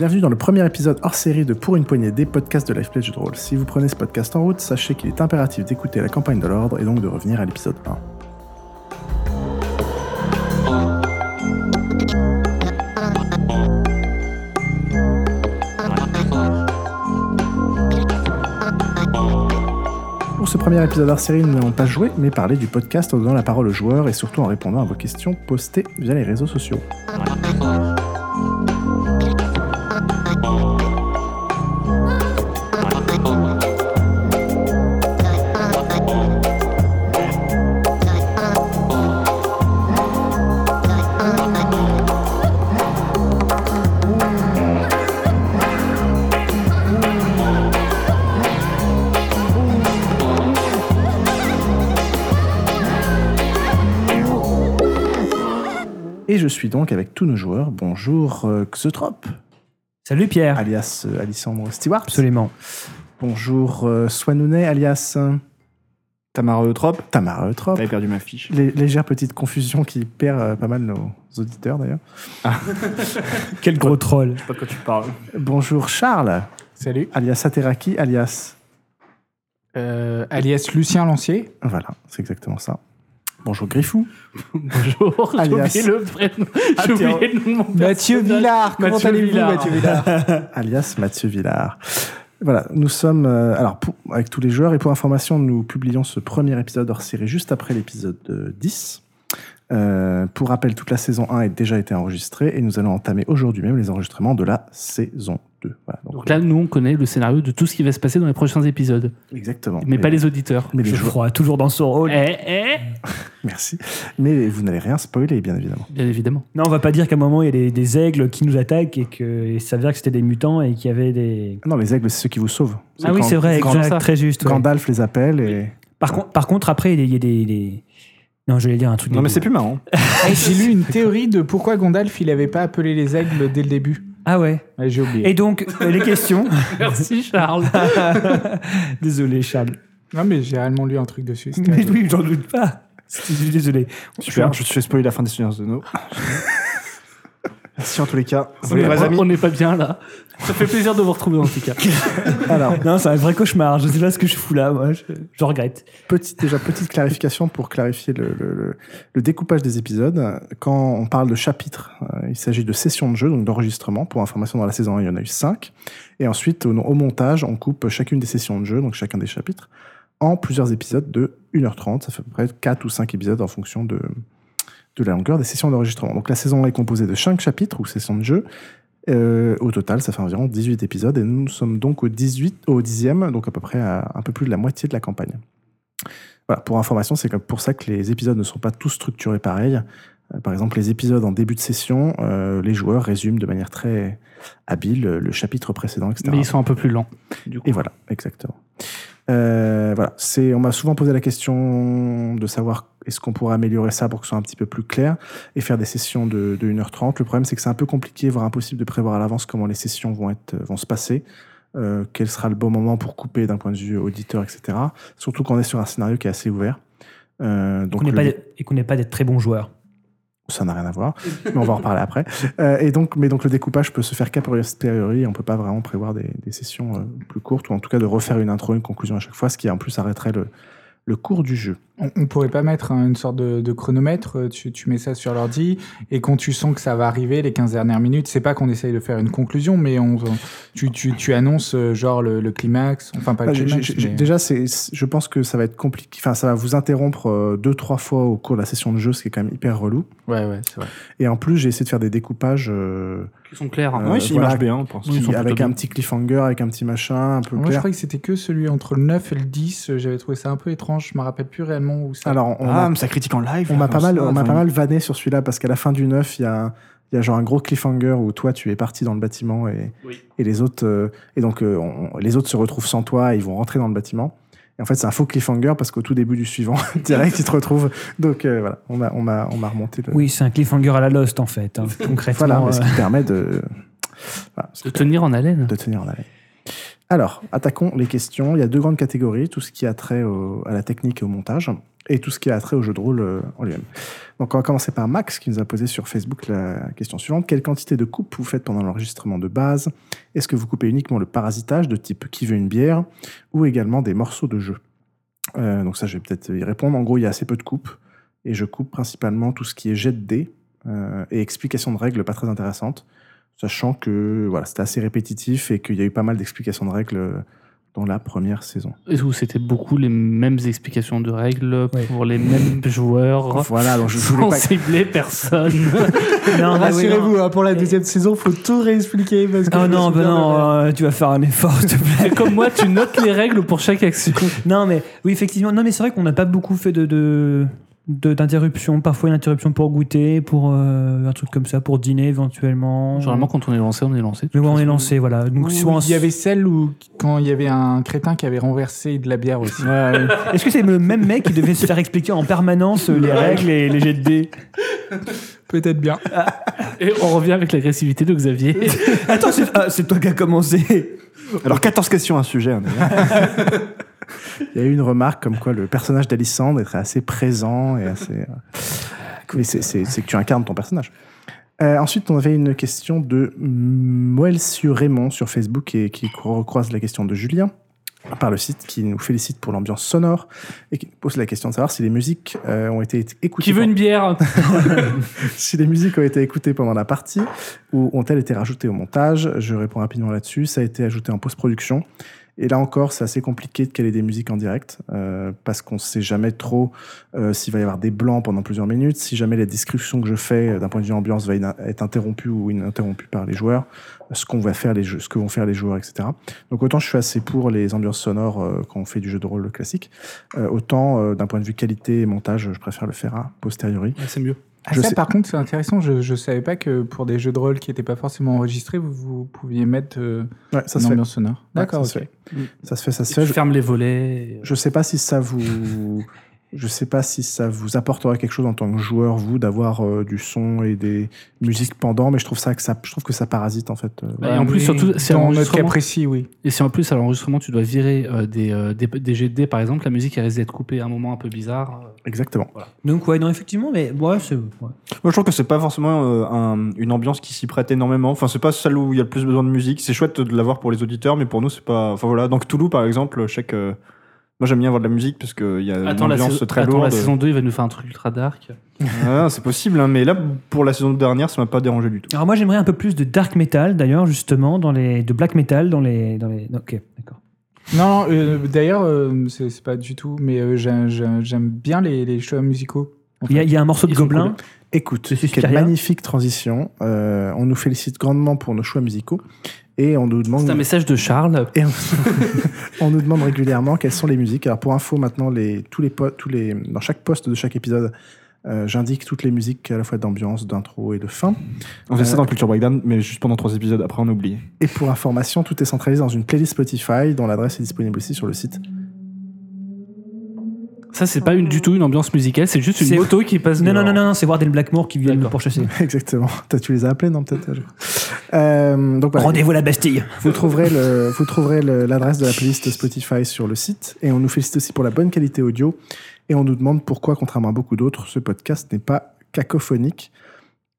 Bienvenue dans le premier épisode hors série de Pour une poignée des podcasts de Life Pledge Roll. Si vous prenez ce podcast en route, sachez qu'il est impératif d'écouter la campagne de l'ordre et donc de revenir à l'épisode 1. Pour ce premier épisode hors série, nous n'allons pas jouer, mais parler du podcast en donnant la parole aux joueurs et surtout en répondant à vos questions postées via les réseaux sociaux. Suis donc avec tous nos joueurs. Bonjour euh, Xotrop, Salut Pierre. alias euh, Alissandre Stewart. Absolument. Bonjour euh, Swanounet, alias Tamara Eutrope. Tamara Eutrop. J'avais perdu ma fiche. Lé- légère petite confusion qui perd euh, pas mal nos auditeurs d'ailleurs. Quel gros troll. Je sais pas de quoi tu parles. Bonjour Charles, Salut. alias Ateraki, alias. Euh, alias Lucien Lancier. Voilà, c'est exactement ça. Bonjour Griffou, Bonjour, j'ai Alias. oublié le prénom. J'ai oublié le nom de mon Mathieu personnage. Villard. Comment Mathieu allez-vous, Villard. Mathieu Villard alias Mathieu Villard. Voilà, nous sommes euh, alors pour- avec tous les joueurs et pour information, nous publions ce premier épisode hors série juste après l'épisode euh, 10. Euh, pour rappel, toute la saison 1 a déjà été enregistrée et nous allons entamer aujourd'hui même les enregistrements de la saison 2. Voilà, donc, Donc là, nous, on connaît le scénario de tout ce qui va se passer dans les prochains épisodes, exactement. mais pas les auditeurs. mais les Je joueurs- crois toujours dans son rôle. Eh, eh Merci. Mais vous n'allez rien spoiler, bien évidemment. Bien évidemment. Non, on va pas dire qu'à un moment il y a des, des aigles qui nous attaquent et que il s'avère que c'était des mutants et qu'il y avait des. Non, les aigles, c'est ceux qui vous sauvent. Ah oui, c'est vrai, quand exact, ça. très juste. ouais. Gandalf les appelle et. Par, con- par contre, après, il y a des. des- Non, je vais dire un truc. Non, mais c'est plus marrant. Eh, J'ai lu une théorie de pourquoi Gandalf il avait pas appelé les aigles dès le début. Ah ouais. Ouais, J'ai oublié. Et donc, euh, les questions. Merci, Charles. Désolé, Charles. Non mais j'ai réellement lu un truc dessus. Mais oui, j'en doute pas. Je suis désolé. Super, je te fais spoiler la fin des Seigneurs de nos. Merci en tous les cas. On n'est pas, on pas bien là. Ça fait plaisir de vous retrouver en tout cas. Alors, Non, c'est un vrai cauchemar. Je sais pas ce que je fous là, moi. Je, je regrette. Petite, déjà, petite clarification pour clarifier le, le- le- le découpage des épisodes. Quand on parle de chapitres, euh, il s'agit de sessions de jeu, donc d'enregistrement. Pour information, dans la saison 1, il y en a eu 5. Et ensuite, au, au montage, on coupe chacune des sessions de jeu, donc chacun des chapitres, en plusieurs épisodes de 1h30. Ça fait à peu près 4 ou 5 épisodes en fonction de, de la longueur des sessions d'enregistrement. Donc la saison 1 est composée de 5 chapitres ou sessions de jeu. Euh, au total, ça fait environ 18 épisodes et nous sommes donc au 18, au 10e, donc à peu près à un peu plus de la moitié de la campagne. Voilà, pour information, c'est comme pour ça que les épisodes ne sont pas tous structurés pareil. Euh, Par exemple, les épisodes en début de session, euh, les joueurs résument de manière très habile le chapitre précédent, etc. Mais ils sont un peu plus lents. Du coup. Et voilà, exactement. Euh, voilà, c'est, on m'a souvent posé la question de savoir est-ce qu'on pourrait améliorer ça pour que ce soit un petit peu plus clair et faire des sessions de, de 1h30. Le problème, c'est que c'est un peu compliqué, voire impossible de prévoir à l'avance comment les sessions vont, être, vont se passer, euh, quel sera le bon moment pour couper d'un point de vue auditeur, etc. Surtout qu'on est sur un scénario qui est assez ouvert. Euh, donc Qu'on n'est le- pas des- et qu'on n'est pas d'être très bons joueurs. Ça n'a rien à voir, mais on va en reparler après. Euh, et donc, mais donc le découpage peut se faire qu'a posteriori, on peut pas vraiment prévoir des, des sessions euh, plus courtes, ou en tout cas de refaire une intro, une conclusion à chaque fois, ce qui en plus arrêterait le, le cours du jeu. On, on pourrait pas mettre hein, une sorte de, de chronomètre. euh, Tu, tu mets ça sur l'ordi et quand tu sens que ça va arriver les 15 dernières minutes, c'est pas qu'on essaye de faire une conclusion, mais on, tu, tu, tu annonces euh, genre le, le climax. Enfin pas le Ah, climax. mais- Déjà, c'est, je pense que ça va être compliqué, enfin ça va vous interrompre euh, deux, trois fois au cours de la session de jeu, ce qui est quand même hyper relou. Ouais ouais c'est vrai. Et en plus, j'ai essayé de faire des découpages euh, Ils sont clairs. hein. Euh, oui, il voilà. bien, je pense. Oui, ils qui- avec un bien. petit cliffhanger, avec un petit machin, un peu Moi je clair. croyais que c'était que celui entre le 9 et le 10. euh, J'avais trouvé ça un peu étrange. Je me rappelle plus réellement où ça. Alors, on Ah, a mais ça critique en live. On m'a là, pas mal, on m'a enfin, pas mal vanné sur celui-là parce qu'à la fin du 9, il y a, il y a genre un gros cliffhanger où toi tu es parti dans le bâtiment et, Oui. et les autres euh, et donc euh, on- les autres se retrouvent sans toi et ils vont rentrer dans le bâtiment. Et en fait, c'est un faux cliffhanger parce qu'au tout début du suivant, direct, ils te retrouvent. Donc euh, voilà, on m'a on m'a on m'a remonté le. Oui, c'est un cliffhanger à la Lost en fait. hein, concrètement. Voilà, mais ce euh, qui permet de voilà, De tenir en haleine. de tenir en haleine. Alors, attaquons les questions. Il y a deux grandes catégories, tout ce qui a trait à la technique et au montage, et tout ce qui a trait au jeu de rôle euh, en lui-même. Donc on va commencer par Max, qui nous a posé sur Facebook la question suivante. Quelle quantité de coupes vous faites pendant l'enregistrement de base? Est-ce que vous coupez uniquement le parasitage de type qui veut une bière, ou également des morceaux de jeu? Euh, Donc ça, je vais peut-être y répondre. En gros, il y a assez peu de coupes, et je coupe principalement tout ce qui est jet de dés euh, et explications de règles pas très intéressantes sachant que voilà, c'était assez répétitif et qu'il y a eu pas mal d'explications de règles euh, dans la première saison. Et où c'était beaucoup les mêmes explications de règles Ouais. pour les mêmes joueurs. Voilà, donc je voulais pas... cibler personne. Oui. Rassurez-vous, hein, pour la deuxième saison, faut tout réexpliquer. Parce que Oh non, bah non, euh, tu vas faire un effort, s'il te plaît. Et comme moi, tu notes les règles pour chaque action. Non, mais oui, effectivement. Non, mais c'est vrai qu'on n'a pas beaucoup fait de- d'interruption, parfois une interruption pour goûter, pour euh, un truc comme ça, pour dîner éventuellement. Généralement, quand on est lancé, on est lancé. Mais ouais, on est lancé, voilà. Donc, Ou souvent, il y avait celle où, quand il y avait un crétin qui avait renversé de la bière aussi. Est-ce que c'est le même mec qui devait se faire expliquer en permanence euh, les règles et les jets de dés? Peut-être bien. Et on revient avec l'agressivité de Xavier. Attends, c'est ah, toi qui as commencé. Alors, 14 questions à ce sujet. hein, d'ailleurs. Il y a eu une remarque comme quoi le personnage d'Alissandre est assez présent et assez... euh, Mais c'est- c'est c'est que tu incarnes ton personnage. Euh, ensuite, on avait une question de Moelsieu Raymond sur Facebook et qui recroise la question de Julien par le site qui nous félicite pour l'ambiance sonore et qui pose la question de savoir si les musiques euh, ont été écoutées Qui veut une bière si les musiques ont été écoutées pendant la partie ou ont-elles été rajoutées au montage? Je réponds rapidement là-dessus. Ça a été ajouté en post-production. Et là encore, c'est assez compliqué de caler des musiques en direct euh, parce qu'on ne sait jamais trop euh, s'il va y avoir des blancs pendant plusieurs minutes, si jamais la description que je fais euh, d'un point de vue ambiance va être interrompue ou ininterrompue par les joueurs, ce qu'on va faire les jeux, ce que vont faire les joueurs, etc. Donc autant je suis assez pour les ambiances sonores euh, quand on fait du jeu de rôle classique, euh, autant euh, d'un point de vue qualité et montage, je préfère le faire a posteriori. C'est mieux. Ah, Je ça, sais- par contre, c'est intéressant. Je ne savais pas que pour des jeux de rôle qui n'étaient pas forcément enregistrés, vous, vous pouviez mettre euh, Ouais, ça une se fait. ambiance sonore. Ouais, D'accord, ça se ok. Ça se fait, ça se Et fait. tu Je- fermes les volets. Je sais pas si ça vous, je sais pas si ça vous apportera quelque chose en tant que joueur vous d'avoir euh, du son et des musiques pendant, mais je trouve ça que ça, je trouve que ça parasite en fait. euh, Et en plus, surtout, c'est dans notre cas précis, oui. Et si en plus à l'enregistrement tu dois virer euh, des, euh, des, des jets de dés, par exemple, la musique elle risque d'être coupée à un moment un peu bizarre. Exactement. Donc, ouais, non, effectivement, mais ouais, c'est. ouais. Moi, je trouve que c'est pas forcément euh, un- une ambiance qui s'y prête énormément. Enfin, c'est pas celle où il y a le plus besoin de musique. C'est chouette de l'avoir pour les auditeurs, mais pour nous, c'est pas. Enfin voilà. Donc Toulouse, par exemple, je sais que moi j'aime bien avoir de la musique parce qu'il y a Attends, une la, ambiance saison, très attends, lourde. la saison 2 il va nous faire un truc ultra dark. Ah, c'est possible, hein, mais là, pour la saison dernière, ça m'a pas dérangé du tout. Alors, moi, j'aimerais un peu plus de dark metal, d'ailleurs, justement, dans les. de black metal dans les. Dans les... Ok, d'accord. Non, euh, d'ailleurs, euh, c'est c'est pas du tout, mais euh, j'ai- j'ai- j'aime bien les, les choix musicaux. Il y, a- y un morceau de Ils Gobelin. Écoute, C'est quelle magnifique transition. Euh, on nous félicite grandement pour nos choix musicaux et on nous demande. C'est un message de Charles. Et on, on nous demande régulièrement quelles sont les musiques. Alors pour info, maintenant, les, tous les, po- tous les, dans chaque poste de chaque épisode, euh, j'indique toutes les musiques à la fois d'ambiance, d'intro et de fin. On fait Euh, ça dans Culture Breakdown, mais juste pendant trois épisodes. Après, on a oublié. Et pour information, tout est centralisé dans une playlist Spotify dont l'adresse est disponible aussi sur le site. Ça, c'est pas une, du tout une ambiance musicale, c'est juste une moto qui passe. Non, non, non, dehors. non, c'est Wardell Blackmore qui vient D'accord. pourchasser. Exactement. Tu les as appelés, non Peut-être. Euh, donc. Rendez-vous à la Bastille. Vous trouverez le- vous trouverez le- l'adresse de la playlist Spotify sur le site. Et on nous félicite aussi pour la bonne qualité audio. Et on nous demande pourquoi, contrairement à beaucoup d'autres, ce podcast n'est pas cacophonique.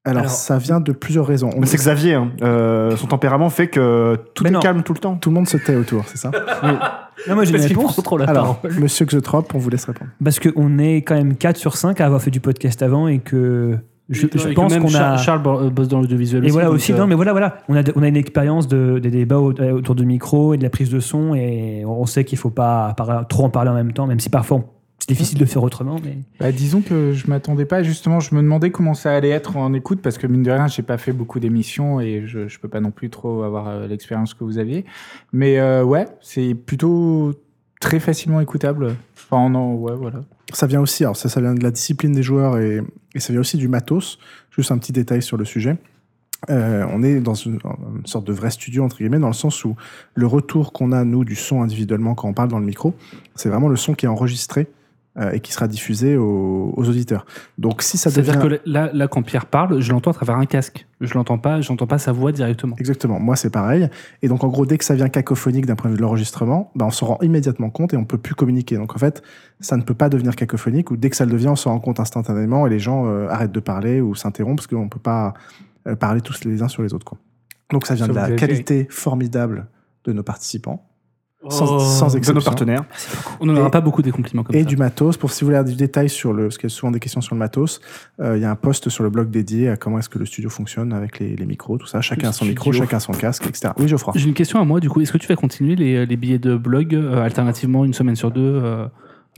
Alors, Alors- ça vient de plusieurs raisons. On- Mais c'est Xavier. hein. Euh, son tempérament fait que tout Mais est non. calme tout le temps. Tout le monde se tait autour, c'est ça Non, moi j'ai une réponse. trop la Alors, parole. monsieur Xotrop, on vous laisse répondre. Parce qu'on est quand même 4 sur 5 à avoir fait du podcast avant et que je, je Et que pense qu'on a. Charles euh, bosse dans l'audiovisuel Et voilà aussi, euh, non, mais voilà, voilà. On a, de- on a une expérience de, des débats au- autour du micro et de la prise de son et on sait qu'il faut pas trop en parler en même temps, même si parfois on- c'est difficile de faire autrement. Mais... Bah, disons que je m'attendais pas, justement, je me demandais comment ça allait être en écoute, parce que mine de rien, j'ai pas fait beaucoup d'émissions et je, je peux pas non plus trop avoir euh, l'expérience que vous aviez. Mais euh, ouais, c'est plutôt très facilement écoutable. Enfin, non, ouais, voilà. Ça vient aussi, alors ça, ça vient de la discipline des joueurs et, et ça vient aussi du matos. Juste un petit détail sur le sujet. Euh, on est dans une, une sorte de vrai studio, entre guillemets, dans le sens où le retour qu'on a, nous, du son individuellement quand on parle dans le micro, c'est vraiment le son qui est enregistré euh, et qui sera diffusé aux, aux auditeurs. Donc si ça devient... C'est-à-dire que là, là, quand Pierre parle, je l'entends à travers un casque. Je l'entends pas, j'entends pas sa voix directement. Exactement, moi c'est pareil. Et donc en gros, dès que ça vient cacophonique d'un point de vue de l'enregistrement, bah, on se rend immédiatement compte et on peut plus communiquer. Donc en fait, ça ne peut pas devenir cacophonique ou dès que ça le devient, on se rend compte instantanément et les gens euh, arrêtent de parler ou s'interrompent parce qu'on peut pas euh, parler tous les uns sur les autres. Quoi. Donc ça vient de la qualité formidable de nos participants, sans, Oh. sans De nos partenaires. On n'aura Et- pas beaucoup des compliments comme Et ça. du matos, pour si vous voulez avoir du détail sur le, parce qu'il y a souvent des questions sur le matos, euh, il y a un post sur le blog dédié à comment est-ce que le studio fonctionne avec les, les micros, tout ça. Chacun a son micro, chacun son casque, etc. Oui, Geoffroy. J'ai une question à moi, du coup. Est-ce que tu vas continuer les, les billets de blog euh, alternativement une semaine sur deux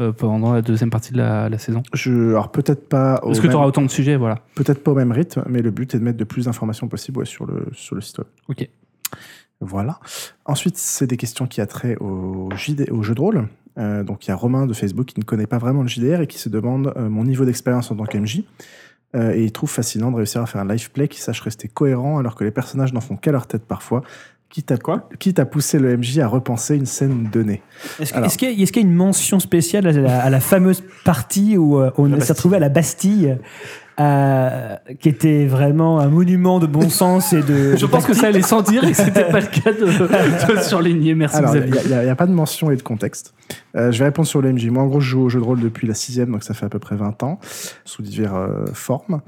euh, pendant la deuxième partie de la, la saison? Je, alors peut-être pas, au Est-ce que tu même- auras autant de sujets Voilà. peut-être pas au même rythme, mais le but est de mettre de plus d'informations possible ouais, sur le sur le site web. Ok. Voilà. Ensuite, c'est des questions qui a trait au, JD, au jeu de rôle. Euh, donc il y a Romain de Facebook qui ne connaît pas vraiment le JDR et qui se demande euh, mon niveau d'expérience en tant qu'MJ. Euh, et il trouve fascinant de réussir à faire un live play qui sache rester cohérent alors que les personnages n'en font qu'à leur tête parfois. Quitte à, Quoi? quitte à pousser le MJ à repenser une scène donnée. Est-ce qu'il y, a- y une mention spéciale à la, à la fameuse partie où on s'est retrouvé à la Bastille, euh, qui était vraiment un monument de bon sens et de. Je pense que ça allait sans dire et que c'était pas le cas de, de surligner. Merci Alors, il n'y a, pas de mention et de contexte. Euh, je vais répondre sur le MJ. Moi, en gros, je joue au jeu de rôle depuis la sixième, donc ça fait à peu près 20 ans, sous diverses euh, formes.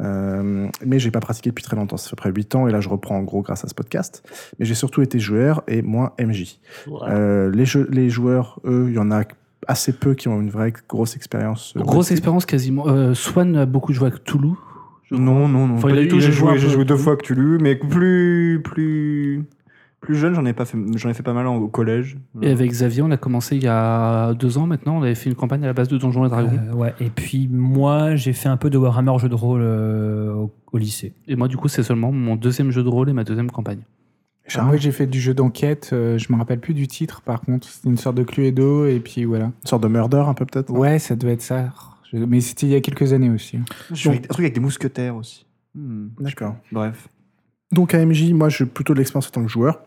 Euh, mais j'ai pas pratiqué depuis très longtemps. Ça fait à peu près 8 ans, et là, je reprends en gros grâce à ce podcast. Mais j'ai surtout été joueur et moins MJ. Euh, les, jeux, les joueurs, eux, il y en a assez peu qui ont une vraie grosse expérience. euh, Grosse expérience quasiment. Euh, Swan a beaucoup joué avec Toulouse. Non, non, non. Enfin, il a- tout. J'ai joué deux fois à Cthulhu, mais plus, plus, plus jeune, j'en ai pas fait, j'en ai fait pas mal en- au collège. Et avec Xavier, on a commencé il y a deux ans maintenant. On avait fait une campagne à la base de Donjons et Dragons. Euh, ouais. Et puis moi, j'ai fait un peu de Warhammer jeu de rôle euh, au, au lycée. Et moi, du coup, c'est seulement mon deuxième jeu de rôle et ma deuxième campagne. Alors, moi, j'ai fait du jeu d'enquête. euh, je me rappelle plus du titre, par contre. C'était une sorte de Cluedo, et puis voilà. Une sorte de murder, un peu peut-être Ouais, ça devait être ça. Je- Mais c'était il y a quelques années aussi. avec- un truc avec des mousquetaires aussi. Hmm. D'accord. Bref. Donc à MJ, moi, j'ai plutôt de l'expérience en tant que joueur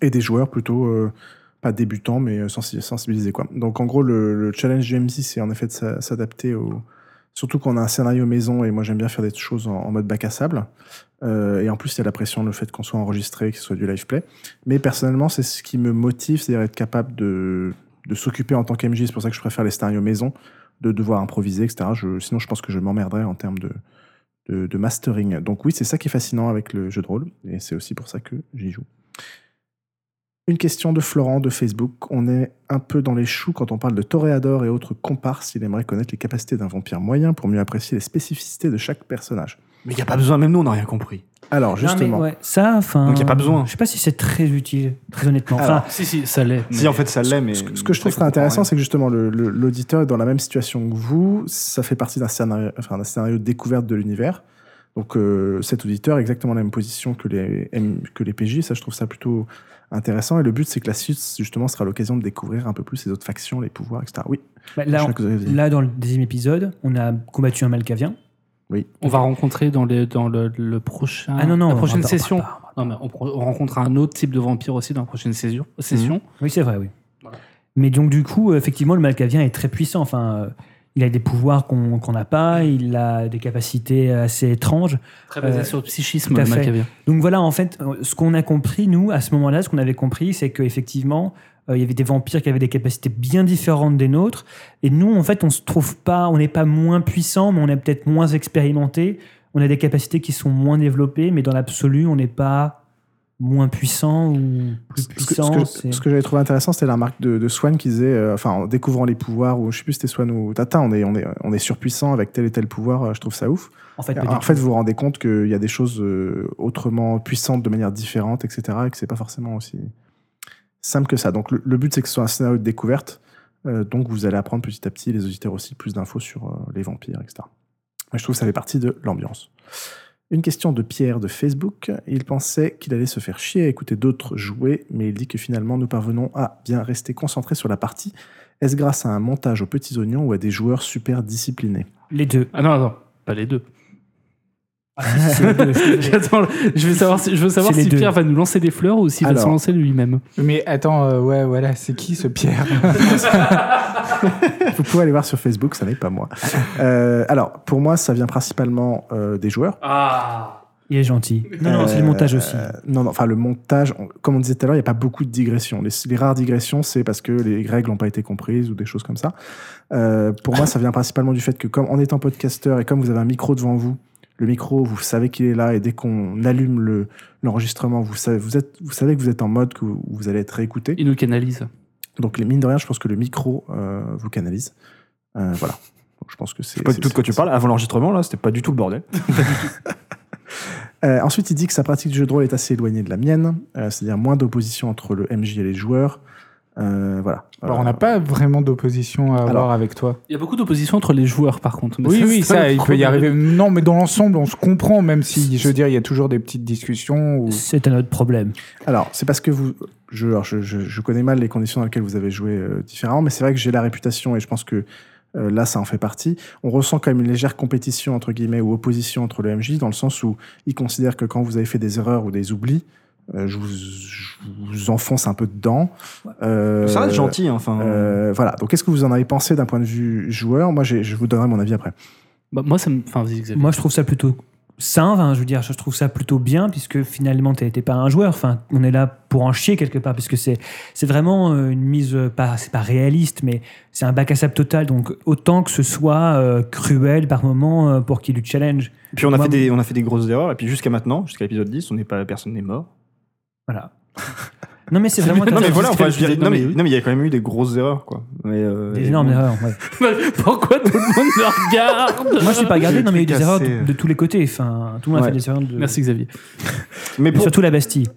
et des joueurs plutôt euh, pas débutants mais euh, sensi- sensibilisés quoi. Donc en gros, le, le challenge du MJ, c'est en effet de s'a- s'adapter au surtout quand on a un scénario maison et moi j'aime bien faire des choses en, mode bac à sable. Euh, et en plus, il y a la pression, le fait qu'on soit enregistré, que ce soit du live play. Mais personnellement, c'est ce qui me motive, c'est-à-dire être capable de, s'occuper en tant qu'MJ. C'est pour ça que je préfère les scénarios maison, de devoir improviser, etc. Sinon, je pense que je m'emmerderais en termes de mastering. Donc oui, c'est ça qui est fascinant avec le jeu de rôle, et c'est aussi pour ça que j'y joue. Une question de Florent de Facebook. On est un peu dans les choux quand on parle de toréador et autres comparses. Il aimerait connaître les capacités d'un vampire moyen pour mieux apprécier les spécificités de chaque personnage. Mais il n'y a pas besoin, même nous, on n'a rien compris. Alors, Non, justement, mais ouais, ça, enfin. Donc, y a pas besoin. Je sais pas si c'est très utile, très honnêtement. Enfin, Alors, Si, si, ça l'est. Si, en fait, ça l'est, mais. ce, que- ce que je trouve très intéressant, c'est que justement, l'auditeur est dans la même situation que vous. Ça fait partie d'un scénario, enfin, d'un scénario de découverte de l'univers. Donc, euh, cet auditeur a exactement la même position que les, que les PJ. Ça, je trouve ça plutôt intéressant. Et le but, c'est que la suite, justement, sera l'occasion de découvrir un peu plus les autres factions, les pouvoirs, etc. Oui, bah, là, on- là, dans le deuxième épisode, on a combattu un Malkavien. Oui. On va rencontrer dans, les, dans le, le prochain, Ah non, non, la on prochaine pas- session. on pas- Non, mais on, rencontre un autre type de vampire aussi dans la prochaine session. session. Oui, c'est vrai, oui. Voilà. Mais donc, du coup, euh, effectivement, le Malkavien est très puissant. Enfin, euh, il a des pouvoirs qu'on n'a pas, il a des capacités assez étranges. Très basé Euh, sur le psychisme, tout fait. Donc voilà, en fait, euh, ce qu'on a compris, nous, à ce moment-là, ce qu'on avait compris, c'est qu'effectivement, euh, il y avait des vampires qui avaient des capacités bien différentes des nôtres. Et nous, en fait, on se trouve pas, on n'est pas moins puissant, mais on est peut-être moins expérimenté. On a des capacités qui sont moins développées, mais dans l'absolu, on n'est pas moins puissant ou plus Ce que, ce puissant. que- ce que j'avais trouvé intéressant, c'était la remarque de, de Swan qui disait, euh, enfin, en découvrant les pouvoirs, ou je sais plus si c'était Swan ou Tata, on est, on, est, on est surpuissant avec tel et tel pouvoir, euh, je trouve ça ouf. en fait, en fait, vous vous rendez compte qu'il y a des choses euh, autrement puissantes de manière différente, etc., et que c'est pas forcément aussi simple que ça. Donc, le, le but, c'est que ce soit un scénario de découverte, donc vous allez apprendre petit à petit, les auditeurs aussi, plus d'infos sur les vampires, etc. Et je trouve que ça fait partie de l'ambiance. Une question de Pierre de Facebook. Il pensait qu'il allait se faire chier à écouter d'autres jouer, mais il dit que finalement nous parvenons à bien rester concentrés sur la partie. Est-ce grâce à un montage aux petits oignons ou à des joueurs super disciplinés? Les deux. Ah non, non, pas les deux. C'est les deux, je suis désolé. J'attends, je veux savoir si, je veux savoir C'est les si deux. Pierre va nous lancer des fleurs ou s'il va se lancer lui-même. Mais attends, euh, ouais, voilà, c'est qui ce Pierre Vous pouvez aller voir sur Facebook, ça n'est pas moi. Euh, alors, pour moi, ça vient principalement euh, des joueurs. Il est gentil. Non, non, c'est le montage aussi. non, non, enfin, le montage, on- comme on disait tout à l'heure, il n'y a pas beaucoup de digressions. Les, les rares digressions, c'est parce que les règles n'ont pas été comprises ou des choses comme ça. Euh, pour moi, ça vient principalement du fait que, comme en étant podcasteur et comme vous avez un micro devant vous, le micro, vous savez qu'il est là et dès qu'on allume le- l'enregistrement, vous, savez, vous, êtes, vous savez que vous êtes en mode que vous, vous allez être réécouté. Il nous canalise. Donc, les mine de rien, je pense que le micro euh, vous canalise. Euh, voilà. Donc, je pense que c'est. Je sais pas du tout de quoi tu parles. Avant l'enregistrement, là, c'était pas du tout le bordel. Euh, ensuite, il dit que sa pratique du jeu de rôle est assez éloignée de la mienne, euh, c'est-à-dire moins d'opposition entre le MJ et les joueurs. Euh, voilà. Alors, on n'a pas vraiment d'opposition à avoir Alors. avec toi. Il y a beaucoup d'opposition entre les joueurs, par contre. Mais Oui, ça, oui, ça, il peut y arriver. Non, mais dans l'ensemble, on se comprend, même si, je veux dire, il y a toujours des petites discussions. Ou... C'est un autre problème. Alors, c'est parce que vous. Je, alors, je, je- je connais mal les conditions dans lesquelles vous avez joué euh, différemment, mais c'est vrai que j'ai la réputation et je pense que euh, là, ça en fait partie. On ressent quand même une légère compétition, entre guillemets, ou opposition entre le MJ, dans le sens où il considère que quand vous avez fait des erreurs ou des oublis, euh, je, vous, je vous enfonce un peu dedans. Euh, Ça reste gentil, hein, enfin. euh, voilà. Donc, qu'est-ce que vous en avez pensé d'un point de vue joueur? Moi, je vous donnerai mon avis après. Bah, moi, ça me. Enfin, vas-y, Xavier. Moi, je trouve ça plutôt sain. Je veux dire, je trouve ça plutôt bien puisque finalement, tu n'es pas un joueur. Enfin, on est là pour en chier quelque part puisque c'est c'est vraiment euh, une mise euh, pas c'est pas réaliste, mais c'est un bac à sable total. Donc autant que ce soit euh, cruel par moment euh, pour qu'il lui challenge. Puis on a, Moi, fait des, on a fait des grosses erreurs, et puis jusqu'à maintenant, jusqu'à l'épisode 10, on n'est pas, personne n'est mort. Voilà. Non, mais c'est vraiment. Non, mais voilà, enfin, je dirais, non, mais, non, mais oui. non, mais il y a quand même eu des grosses erreurs, quoi. Mais, euh, des énormes bon. erreurs. ouais. Pourquoi tout le monde me regarde Moi, je suis pas regardé. Non, mais il y a eu des erreurs de, de tous les côtés. Enfin, tout le monde a fait des erreurs. De... Merci, Xavier. Mais Mais pour, surtout la Bastille.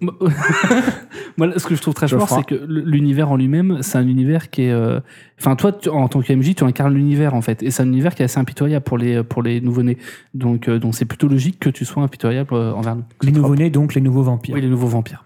Moi, ce que je trouve très fort, c'est que l'univers en lui-même, c'est un univers qui est. euh, Enfin, toi, tu- en tant que MJ, tu incarnes l'univers, en fait. Et c'est un univers qui est assez impitoyable pour les, pour les nouveau-nés. Donc, euh, donc c'est plutôt logique que tu sois impitoyable euh, envers nous. Les nouveaux-nés, donc les nouveaux vampires. Oui, les nouveaux vampires.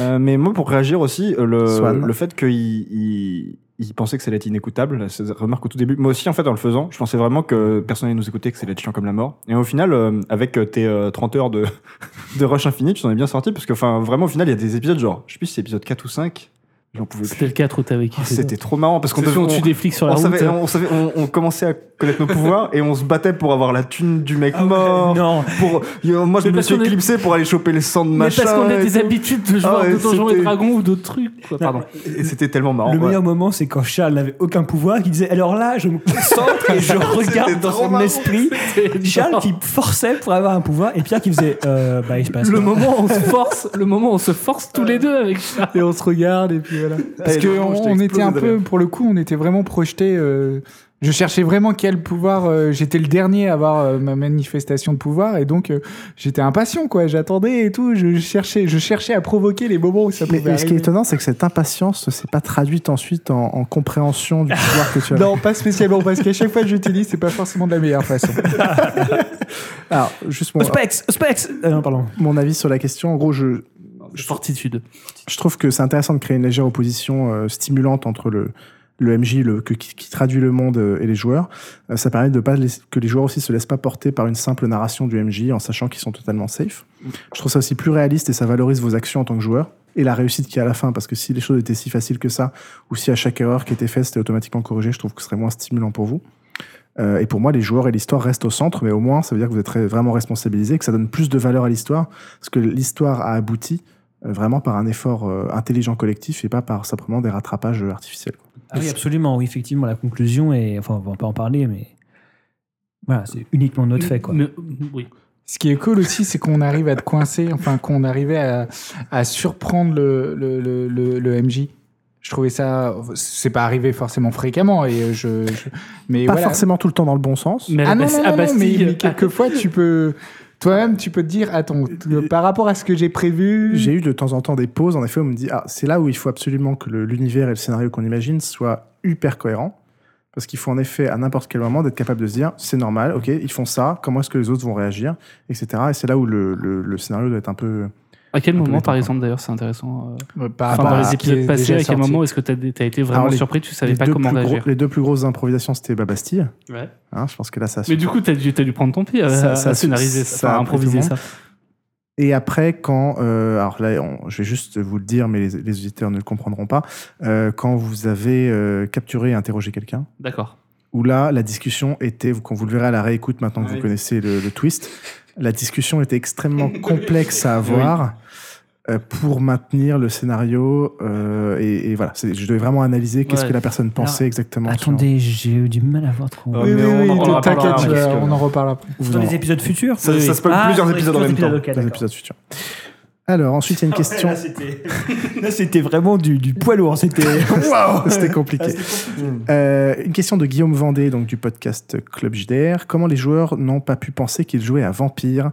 Euh, mais moi, pour réagir aussi, le, Swan. le fait qu'il il, il pensait que ça allait être inécoutable, cette remarque au tout début, moi aussi, en fait, en le faisant, je pensais vraiment que personne n'allait nous écouter, que ça allait être chiant comme la mort. Et au final, euh, avec euh, tes euh, 30 heures de, de Rush Infini, tu t'en es bien sorti, parce que, enfin, vraiment, au final, il y a des épisodes, genre, je sais plus si c'est épisode 4 ou 5, j'en pouvais C'était plus. le 4 où t'avais Oh, kiffé. C'était trop marrant, parce qu'on on devait- tue des flics sur la on, route. savait, on, savait- on- on commençait à connaître nos pouvoirs et on se battait pour avoir la thune du mec mort. Non, Pour, moi, je Mais me suis est- éclipsé pour aller choper le sang de Mais machin. parce qu'on a des tout. habitudes de jouer Ah de Donjons et Dragons ou d'autres trucs. quoi. Pardon. Et c'était tellement marrant. le ouais. meilleur moment, c'est quand Charles n'avait aucun pouvoir, qu'il disait alors là, je me concentre et je regarde dans son marrant. esprit. Charles qui forçait pour avoir un pouvoir et Pierre qui faisait euh, bah il se passe. Le moment où on se force, le moment où on se force tous les deux avec Charles. Et on se regarde, et puis Parce Et que non, on, je t'ai on était un peu, pour le coup, on était vraiment projeté. je cherchais vraiment quel pouvoir. euh, j'étais le dernier à avoir euh, ma manifestation de pouvoir, et donc euh, j'étais impatient, quoi. J'attendais et tout. Je cherchais, je cherchais à provoquer les moments où ça pouvait mais ce qui est étonnant, c'est que cette impatience ne s'est pas traduite ensuite en, en compréhension du pouvoir que tu as. Non, pas spécialement, parce qu'à chaque fois que j'utilise, c'est pas forcément de la meilleure façon. Alors, juste mon, Specs, Specs. Euh, non, pardon. mon avis sur la question. En gros, je, Fortitude. je trouve que c'est intéressant de créer une légère opposition euh, stimulante entre le, MJ qui, qui traduit le monde euh, et les joueurs. Euh, ça permet de pas que les joueurs aussi se laissent pas porter par une simple narration du MJ en sachant qu'ils sont totalement safe. Je trouve ça aussi plus réaliste et ça valorise vos actions en tant que joueur et la réussite qu'il y a à la fin parce que si les choses étaient si faciles que ça ou si à chaque erreur qui était faite c'était automatiquement corrigé, je trouve que ce serait moins stimulant pour vous. Et pour moi, les joueurs et l'histoire restent au centre, mais au moins, ça veut dire que vous êtes vraiment responsabilisés, que ça donne plus de valeur à l'histoire, parce que l'histoire a abouti vraiment par un effort euh, intelligent collectif et pas par simplement des rattrapages euh, artificiels. Ah oui, absolument. Oui, effectivement, la conclusion est. Enfin, on va pas en parler, mais. Voilà, c'est uniquement notre fait, quoi. Mais- oui. Ce qui est cool aussi, c'est qu'on arrive à te coincer, enfin qu'on arrivait à, à surprendre le, le, le, le- le MJ. Je trouvais ça, c'est pas arrivé forcément fréquemment, et je, je- mais Pas voilà. forcément tout le temps dans le bon sens. Mais à Ah non, non, à non, non, mais, Bastille, mais quelquefois tu peux, toi-même, tu peux te dire, attends, par rapport à ce que j'ai prévu, J'ai eu de temps en temps des pauses, en effet, où on me dit, ah, c'est là où il faut absolument que l'univers et le scénario qu'on imagine soient hyper cohérents. Parce qu'il faut en effet, à n'importe quel moment, d'être capable de se dire, c'est normal, ok, ils font ça, comment est-ce que les autres vont réagir, etc. Et c'est là où le, le- le scénario doit être un peu, À quel moment, par exemple, d'ailleurs, c'est intéressant euh, Par Enfin, dans à les épisodes passés, à quel sorti. moment est-ce que tu as, été vraiment Alors, les- surpris Tu savais pas comment plus gros- réagir les deux plus grosses improvisations, c'était Babastille. Ouais. Hein, je pense que là, ça a Mais du coup, tu as, dû t'as dû prendre ton pied à, Ça- à ça- scénariser ça à improviser ça. Et après, quand, euh, alors là, on- je vais juste vous le dire, mais les, les auditeurs ne le comprendront pas, euh, quand vous avez euh, capturé et interrogé quelqu'un, D'accord. où là, la discussion était, vous- quand vous le verrez à la réécoute, maintenant que Oui. vous connaissez le, le twist, la discussion était extrêmement complexe à avoir euh, pour maintenir le scénario. euh, et, et voilà, je devais vraiment analyser qu'est-ce Ouais. que la personne pensait Alors, exactement. sur- Attendez, j'ai eu du mal à voir trop. Oui, mais oui, on oui, parce que- on en reparle après. Dans les épisodes futurs Ça- ça spoil Ah, plusieurs dans les épisodes en même temps. dans les épisodes futurs. Alors, ensuite, il y a une question. Là, c'était- vraiment du, du poids lourd. C'était. Compliqué. Euh, une question de Guillaume Vendée, donc du podcast Club JDR. Comment les joueurs n'ont pas pu penser qu'ils jouaient à Vampire?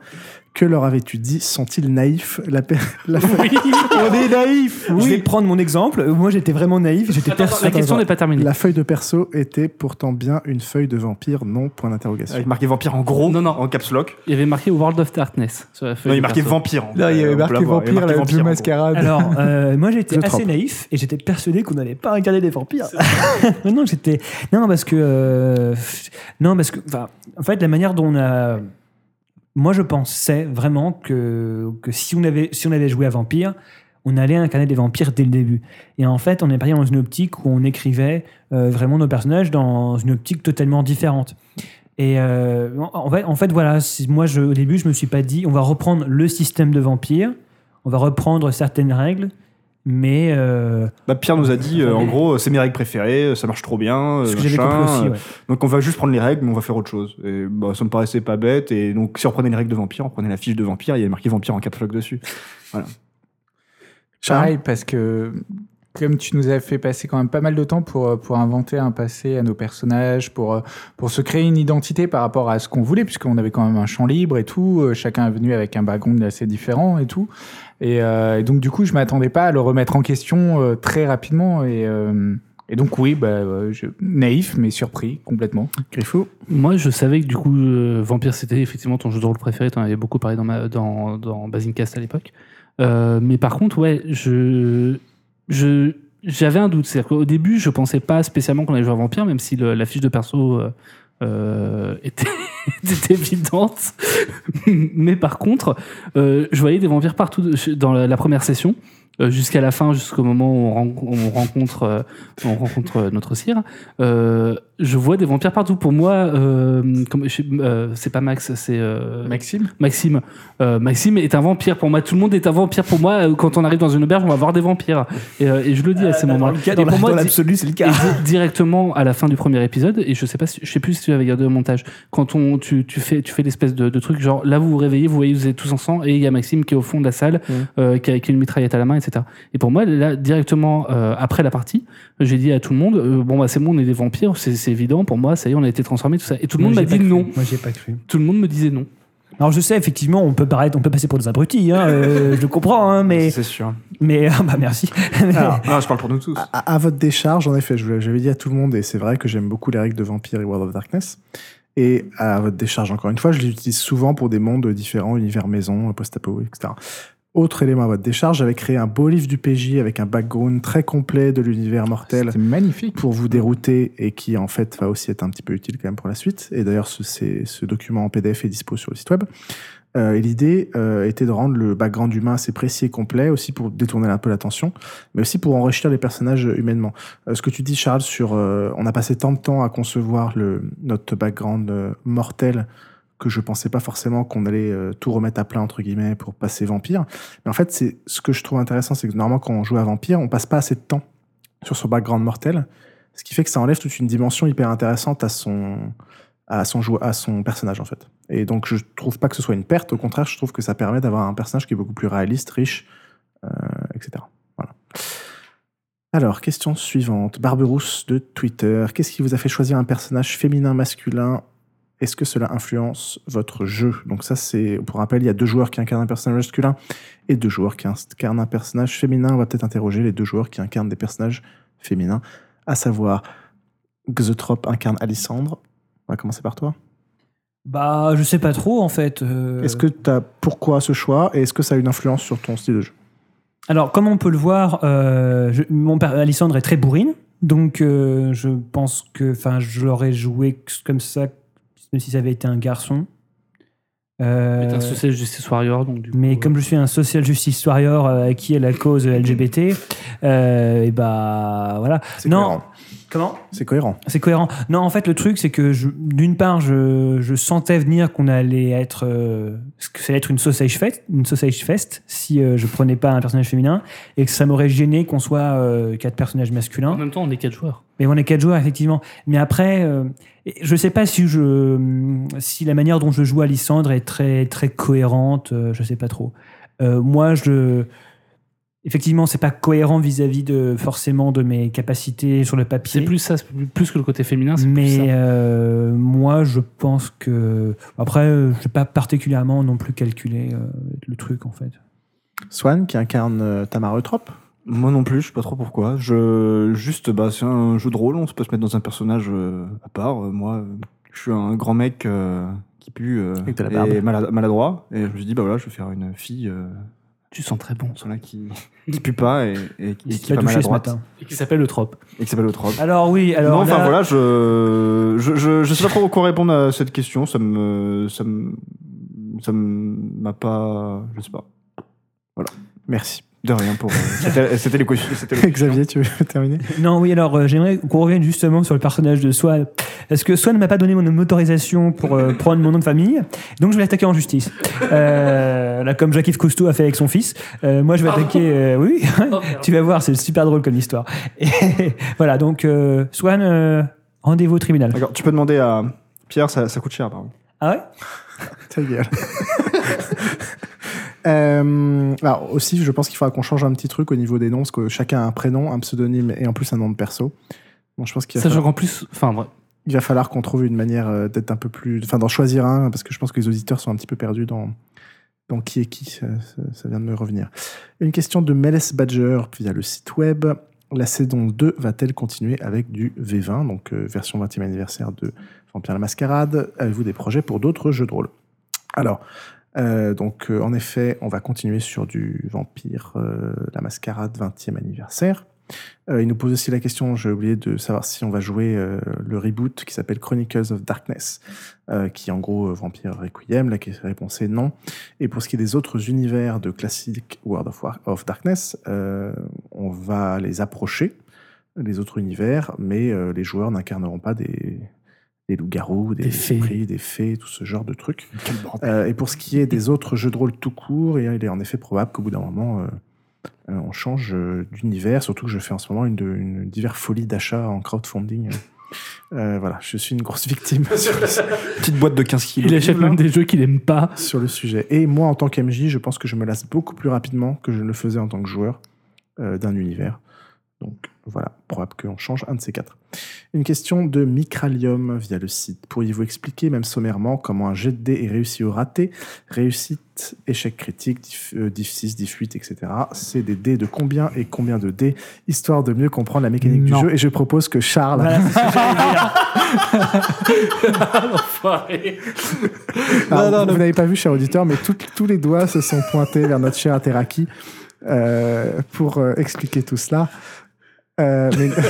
Que leur avais-tu dit Sont-ils naïfs la, la- On est naïf. Je vais prendre mon exemple. Moi, j'étais vraiment naïf. J'étais Attends, persuadé. la question n'est pas terminée. la feuille de perso était pourtant bien une feuille de vampire Non, point d'interrogation. Avec marqué vampire en gros, Non, non. en caps lock. Il y avait marqué World of Darkness sur la feuille. Non, il perso. vampire. en Là, il y avait marqué. Il vampire, avait la vampire, mascarade. Alors, euh, moi, j'étais The assez naïf et j'étais persuadé qu'on n'allait pas incarner des vampires. Non, j'étais. Non, parce que. euh, Non, parce que. enfin, En fait, la manière dont on a. Moi, je pensais vraiment que, si, on avait, si on avait joué à Vampire, on allait incarner des vampires dès le début. Et en fait, on est parti dans une optique où on écrivait euh, vraiment nos personnages dans une optique totalement différente. Et euh, en, fait, voilà, moi, je, au début, je me suis pas dit, on va reprendre le système de vampire, on va reprendre certaines règles, mais euh, Bah, Pierre nous a dit, euh, en gros, c'est mes règles préférées, ça marche trop bien. ce euh, que j'avais machin, compris aussi. euh, ouais. Donc on va juste prendre les règles, mais on va faire autre chose. Et bah, ça me paraissait pas bête. Et donc si on prenait les règles de vampire, on prenait la fiche de vampire, il y avait marqué vampire en lock dessus. Pareil, parce que comme tu nous as fait passer quand même pas mal de temps pour, euh, pour inventer un passé à nos personnages, pour, euh, pour se créer une identité par rapport à ce qu'on voulait, puisqu'on avait quand même un champ libre et tout, euh, chacun est venu avec un background assez différent et tout. Et, euh, et donc du coup, je m'attendais pas à le remettre en question euh, très rapidement. Et, euh, et donc oui, bah, euh, je- naïf, mais surpris complètement. Griffou Moi, je savais que du coup, euh, Vampire, c'était effectivement ton jeu de rôle préféré. Tu en avais beaucoup parlé dans, ma, dans, dans Basincast à l'époque. Euh, mais par contre, ouais, je, je, j'avais un doute. C'est-à-dire qu'au début, je pensais pas spécialement qu'on allait jouer à Vampire, même si le- la fiche de perso euh, était, était évidente. mais par contre, euh, je voyais des vampires partout dans la, la première session. Euh, Jusqu'à la fin, jusqu'au moment où on, ren- on rencontre, euh, on rencontre euh, notre cire, euh, je vois des vampires partout. Pour moi, c'est pas Max, c'est Maxime? Maxime. Maxime est un vampire pour moi. Tout le monde est un vampire pour moi. Quand on arrive dans une auberge, on va voir des vampires. Et, et je le dis à ces moments-là. dans la- l'absolu, c'est le cas. di- directement à la fin du premier épisode, et je sais pas, si- je sais plus si tu avais regardé le montage. Quand on, tu, tu fais, tu fais l'espèce de, de truc genre là vous vous réveillez, vous voyez vous êtes tous ensemble, et il y a Maxime qui est au fond de la salle, Mm. euh, qui, a, qui a une mitraillette à la main, etc. Et pour moi là directement euh, après la partie, j'ai dit à tout le monde euh, bon bah c'est bon on est des vampires, c'est c'est évident pour moi, ça y est on a été transformés tout ça. Et tout le monde Moi, m'a dit cru. non. Moi, j'ai pas cru. Tout le monde me disait non. Alors, je sais, effectivement, on peut paraître, on peut passer pour des abrutis, hein, euh, je le comprends, hein, mais, C'est sûr. mais, ah, bah, merci. Alors, Non, je parle pour nous tous. à, à votre décharge, en effet, j'avais dit à tout le monde, et c'est vrai que j'aime beaucoup les règles de Vampire et World of Darkness. Et à votre décharge, encore une fois, je les utilise souvent pour des mondes différents, univers maison, post-apo, etc. Autre élément à votre décharge, j'avais créé un beau livre du PJ avec un background très complet de l'univers mortel C'était magnifique. pour vous dérouter et qui en fait va aussi être un petit peu utile quand même pour la suite. Et d'ailleurs, ce, c'est- ce document en PDF est dispo sur le site web. Euh, et l'idée euh, était de rendre le background humain assez précis et complet, aussi pour détourner un peu l'attention, mais aussi pour enrichir les personnages humainement. Euh, ce que tu dis, Charles, sur on a passé tant de temps à concevoir le, notre background mortel que je pensais pas forcément qu'on allait euh, tout remettre à plat entre guillemets pour passer vampire. Mais en fait, c'est ce que je trouve intéressant, c'est que normalement quand on joue à vampire, on passe pas assez de temps sur son background mortel, ce qui fait que ça enlève toute une dimension hyper intéressante à son à son à son personnage en fait. Et donc je trouve pas que ce soit une perte, au contraire, je trouve que ça permet d'avoir un personnage qui est beaucoup plus réaliste, riche, euh, etc. Voilà. Alors, question suivante. Barberousse de Twitter. Qu'est-ce qui vous a fait choisir un personnage féminin, masculin Est-ce que cela influence votre jeu? Donc ça, c'est, pour rappel, il y a deux joueurs qui incarnent un personnage masculin et deux joueurs qui incarnent un personnage féminin. On va peut-être interroger les deux joueurs qui incarnent des personnages féminins, à savoir Xotrop incarne Alissandre. On va commencer par toi. Bah, je sais pas trop en fait. euh. Est-ce que tu as pourquoi ce choix et est-ce que ça a une influence sur ton style de jeu? Alors, comme on peut le voir, euh, je- mon père Alissandre est très bourrine, donc euh, je pense que, enfin, je l'aurais joué comme ça, même si ça avait été un garçon. Euh, C'est un social justice warrior, donc du coup, mais euh, comme je suis un social justice warrior euh, qui est la cause LGBT, euh, et bah voilà. Non. cohérent. Comment? C'est cohérent. C'est cohérent. Non, en fait, le truc, c'est que d'une part, je, je sentais venir qu'on allait être, euh, que ça allait être une sausage fest, une sausage fest, si euh, je prenais pas un personnage féminin, et que ça m'aurait gêné qu'on soit euh, quatre personnages en masculins. même temps, on est quatre joueurs. Mais on est quatre joueurs, effectivement. Mais après, euh, je sais pas si je, si la manière dont je joue à Lysandre est très, très cohérente. euh, je sais pas trop. Euh, moi, je, effectivement, c'est pas cohérent vis-à-vis de forcément de mes capacités sur le papier. C'est plus ça, c'est plus- que le côté féminin. plus Mais ça. euh, moi, je pense que. Après, euh, je n'ai pas particulièrement non plus calculé euh, le truc, en fait. Swan qui incarne euh, Tamara Eutrope. Moi non plus, je sais pas trop pourquoi. Je juste, bah, c'est un jeu de rôle. On se peut se mettre dans un personnage euh, à part. Moi, je suis un grand mec euh, qui pue euh, Avec de la barbe. et malade- maladroit. Et je me suis dit, bah voilà, je vais faire une fille, euh, Tu sens très bon. voilà, qui qui pue pas et, et, qui- et s'est qui est pas touché ce matin. Et qui s'appelle le trope. et qui s'appelle Eutrope. Alors, oui, alors. non, enfin là- voilà, je, je, je, je sais pas trop quoi répondre à cette question. Ça me, ça me, ça me- m'a pas, je sais pas. Merci. De rien pour. euh, c'était- C'était les questions. c'était les questions. Xavier, tu veux terminer? Non, oui, alors euh, j'aimerais qu'on revienne justement sur le personnage de Swan. Est-ce que Swan ne m'a pas donné mon autorisation pour euh, prendre mon nom de famille? Donc je vais l'attaquer en justice. Euh, là, comme Jacques-Yves Cousteau a fait avec son fils. Euh, moi, je vais attaquer. euh, oui, tu vas voir, c'est super drôle comme histoire. Et voilà, donc euh, Swan, euh, rendez-vous au tribunal. D'accord. Tu peux demander à Pierre, ça, ça coûte cher, pardon. Ah ouais? Ta gueule. Euh, alors aussi, je pense qu'il faudra qu'on change un petit truc au niveau des noms, parce que chacun a un prénom, un pseudonyme et en plus un nom de perso. Bon, je pense qu'il va, Sachant falloir, qu'en plus, enfin, il va falloir qu'on trouve une manière euh, d'être un peu plus, enfin d'en choisir un, parce que je pense que les auditeurs sont un petit peu perdus dans dans qui est qui. Ça vient de me revenir. Une question de Meles Badger via le site web. La saison 2 va-t-elle continuer avec du V20, donc euh, version 20e anniversaire de Vampire la Mascarade? Avez-vous des projets pour d'autres jeux de rôle? Alors, euh, donc, euh, en effet, on va continuer sur du Vampire euh, la Mascarade 20e anniversaire. Il nous pose aussi la question, j'ai oublié de savoir si on va jouer le reboot qui s'appelle Chronicles of Darkness, qui est en gros Vampire Requiem. La réponse est non. Et pour ce qui est des autres univers de classique World of, Darkness, on va les approcher, les autres univers, mais les joueurs n'incarneront pas des, des loups-garous, des, Des fées. esprits, des fées, tout ce genre de trucs. Quel bordel. Euh, et pour ce qui est des autres jeux de rôle tout court, il est en effet probable qu'au bout d'un moment, euh, euh, on change d'univers, surtout que je fais en ce moment une, une divers folie d'achat en crowdfunding. Euh, voilà, je suis une grosse victime sur, le, Petite boîte de 15 kilos. Il achète même des jeux qu'il aime pas. sur le sujet. Et moi, en tant qu'MJ, je pense que je me lasse beaucoup plus rapidement que je ne le faisais en tant que joueur euh, d'un univers. Donc voilà, probable qu'on change un de ces quatre. Une question de Micralium via le site. Pourriez-vous expliquer, même sommairement, comment un jet de dés est réussi ou raté Réussite, échec critique, diff, euh, diff 6, diff 8, etc. C'est des dés de combien et combien de dés, histoire de mieux comprendre la mécanique Non. du jeu. Et je propose que Charles... Voilà. Alors, vous vous n'avez pas vu, cher auditeur, mais tout- tous les doigts se sont pointés vers notre cher Ateraki euh, pour euh, expliquer tout cela. Euh, mais-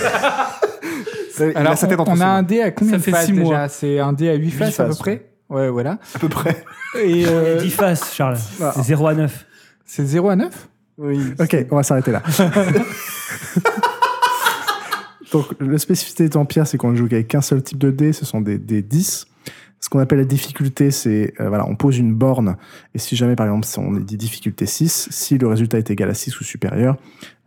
Il Alors, a sa tête on, entre on ses a mains. un dé à combien Ça de fait faces six mois. déjà C'est un dé à 8 faces à peu faces, près Ouais, voilà. À peu près. Et euh, 10 faces, Charles. Ah. C'est 0 à 9. c'est 0 à 9 Oui. ok, on va s'arrêter là. Donc, la spécificité de Vampire, c'est qu'on ne joue qu'avec qu'un seul type de dés, ce sont des, des 10. Ce qu'on appelle la difficulté, c'est, euh, voilà, on pose une borne, et si jamais, par exemple, on dit difficulté 6, si le résultat est égal à 6 ou supérieur,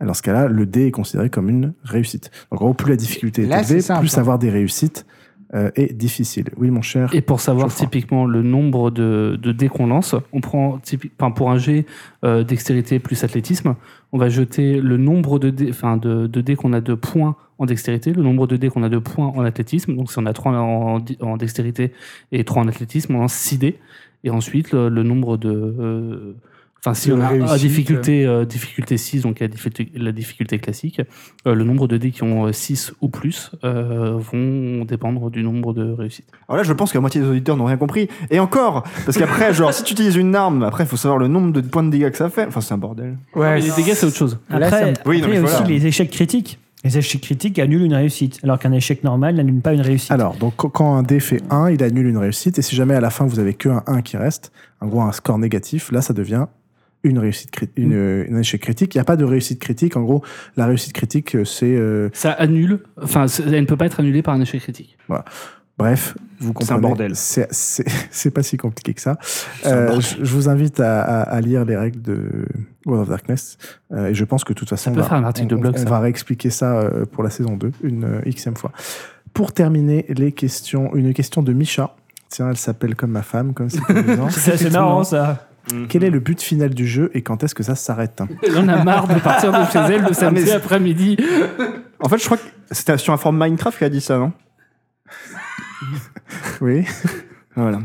dans ce cas-là, le dé est considéré comme une réussite. Donc, en gros, plus la difficulté est Là, élevée, plus avoir des réussites euh, est difficile. Oui, mon cher. Et pour savoir Geoffroy. typiquement le nombre de, de dés qu'on lance, on prend enfin, pour un jet euh, dextérité plus athlétisme, on va jeter le nombre de dés, de, de qu'on a de points en dextérité, le nombre de dés qu'on a de points en athlétisme. Donc si on a 3 en, dextérité et 3 en athlétisme, on lance 6 dés. Et ensuite le, le nombre de... euh, Enfin, si on a réussite. à difficulté, euh, difficulté 6, donc la difficulté, la difficulté classique, euh, le nombre de dés qui ont 6 ou plus euh, vont dépendre du nombre de réussites. Alors là, je pense que la moitié des auditeurs n'ont rien compris. Et encore Parce qu'après, genre, si tu utilises une arme, après, il faut savoir le nombre de points de dégâts que ça fait. Enfin, c'est un bordel. Ouais, Mais les dégâts, c'est autre chose. Après, Oui, non, après, il y a aussi voilà. les échecs critiques. Les échecs critiques annulent une réussite, alors qu'un échec normal n'annule pas une réussite. Alors, donc quand- quand un dé fait 1, il annule une réussite. Et si jamais à la fin vous avez que un 1 qui reste, en gros un score négatif, là ça devient une réussite une, euh, un échec critique. Il n'y a pas de réussite critique. En gros, la réussite critique, euh, c'est. euh, Ça annule, enfin, elle ne peut pas être annulée par un échec critique. bref, vous C'est un comprenez. bordel. C'est- pas si compliqué que ça. Euh, je, je vous invite à, à- à lire les règles de World of Darkness. Euh, et je pense que de toute façon, peut on va- faire un article de on- blog, On, va réexpliquer ça euh, pour la saison 2, une euh, xème fois. Pour terminer, les questions, une question de Misha. Tiens, elle s'appelle comme ma femme, comme c'est c'est marrant, ça. Quel est le but final du jeu et quand est-ce que ça s'arrête? Elle en a marre de partir de chez elle le samedi mais- après-midi. En fait, je crois que c'était sur un forum Minecraft qu'elle a dit ça, non? Oui, Voilà.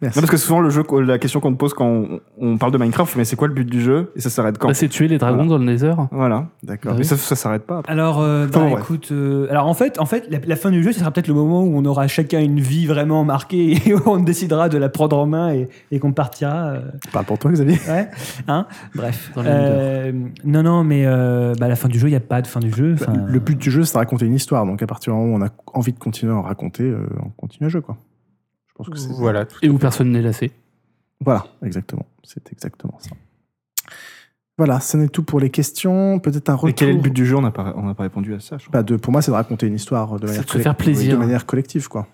Merci. Non, parce que souvent, le jeu, la question qu'on te pose quand on, on parle de Minecraft, mais c'est quoi le but du jeu? Et ça s'arrête quand? Bah, c'est tuer les dragons Voilà. dans le Nether. Voilà. D'accord. Ah Mais ça, ça s'arrête pas après. Alors, euh, bah, Enfin, écoute, euh, alors en fait, en fait, la, la fin du jeu, ce sera peut-être le moment où on aura chacun une vie vraiment marquée et où on décidera de la prendre en main et, et qu'on partira. euh, Parle pour toi, Xavier. ouais, hein? Bref. Euh, non, non, mais euh, bah, la fin du jeu, il n'y a pas de fin du jeu. Le but du jeu, c'est de raconter une histoire. Donc, à partir du moment où on a envie de continuer à en raconter, euh, on continue le jeu, quoi. Je pense que c'est. Voilà. Et où personne n'est lassé. Voilà, exactement. C'est exactement ça. Voilà, ce n'est tout pour les questions. Peut-être un retour. Et quel est le but du jeu? On n'a pas, on n'a pas répondu à ça, je crois. Bah, de, Pour moi, c'est de raconter une histoire de C'est manière, de se faire plaisir. de manière collective, quoi.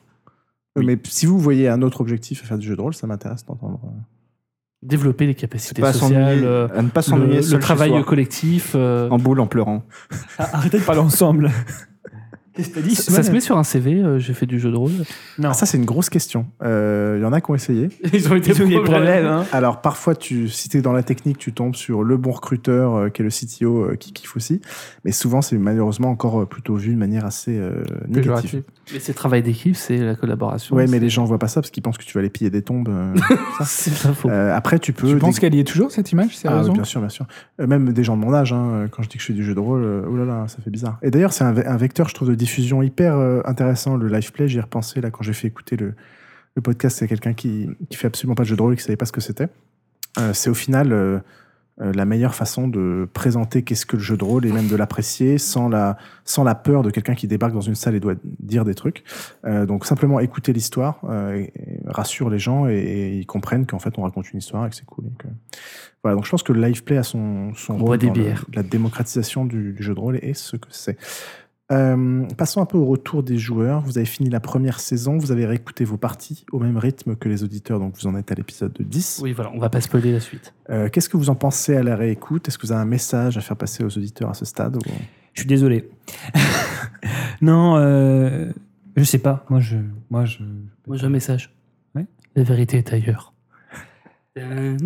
Mais si vous voyez un autre objectif à faire du jeu de rôle, ça m'intéresse d'entendre. euh. Développer les capacités Pas sociales, euh, à ne pas le, s'ennuyer le seul chez travail collectif. euh, en boule en pleurant. Ah, Arrêtez de parler ensemble. Qu'est-ce que t'as dit ça, ça se met sur un CV, euh, j'ai fait du jeu de rôle. Non. Ah, ça, c'est une grosse question. Euh, Il y en a qui ont essayé. Ils ont été Ils ont des problèmes. hein. Alors parfois, tu, si tu es dans la technique, tu tombes sur le bon recruteur euh, qui est le CTO euh, qui kiffe aussi. Mais souvent, c'est malheureusement encore euh, plutôt vu de manière assez euh, négative. Péjoratif. Mais c'est le travail d'équipe, c'est la collaboration. Ouais, mais les gens voient pas ça parce qu'ils pensent que tu vas aller piller des tombes. euh. c'est pas faux. Euh, après, tu peux. Tu penses qu'elle y est toujours, cette image, Ah, sérieusement bien sûr, bien sûr. Euh, même des gens de mon âge, hein, quand je dis que je fais du jeu de rôle, euh, oh là là, ça fait bizarre. Et d'ailleurs, c'est un, ve- un vecteur, je trouve, de diffusion hyper euh, intéressant, le live play. J'y ai repensé là quand j'ai fait écouter le, le podcast. C'est quelqu'un qui, qui fait absolument pas de jeu de rôle et qui savait pas ce que c'était. Euh, c'est au final euh, la meilleure façon de présenter qu'est-ce que le jeu de rôle et même de l'apprécier sans la, sans la peur de quelqu'un qui débarque dans une salle et doit dire des trucs. Euh, donc simplement écouter l'histoire euh, rassure les gens et, et ils comprennent qu'en fait on raconte une histoire et que c'est cool. et que- Voilà, donc je pense que le live play a son, son On rôle des dans le- la démocratisation du, du jeu de rôle et ce que c'est. Euh, passons un peu au retour des joueurs. Vous avez fini la première saison, vous avez réécouté vos parties au même rythme que les auditeurs, donc vous en êtes à l'épisode 10. Oui, voilà, on va pas spoiler la suite. Euh, Qu'est-ce que vous en pensez à la réécoute? Est-ce que vous avez un message à faire passer aux auditeurs à ce stade ou- Je suis désolé. non, euh, je sais pas. Moi, je, moi, je. Moi, j'ai un message. Ouais. La vérité est ailleurs. Euh,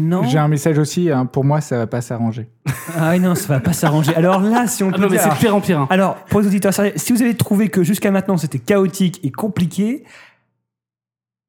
non. J'ai un message aussi, hein, pour moi, ça va pas s'arranger. Ah non, ça va pas s'arranger. Alors là, si on Ah peut non, mais dire- c'est de pire en pire. hein. Alors, pour les auditeurs sérieux, si vous avez trouvé que jusqu'à maintenant c'était chaotique et compliqué,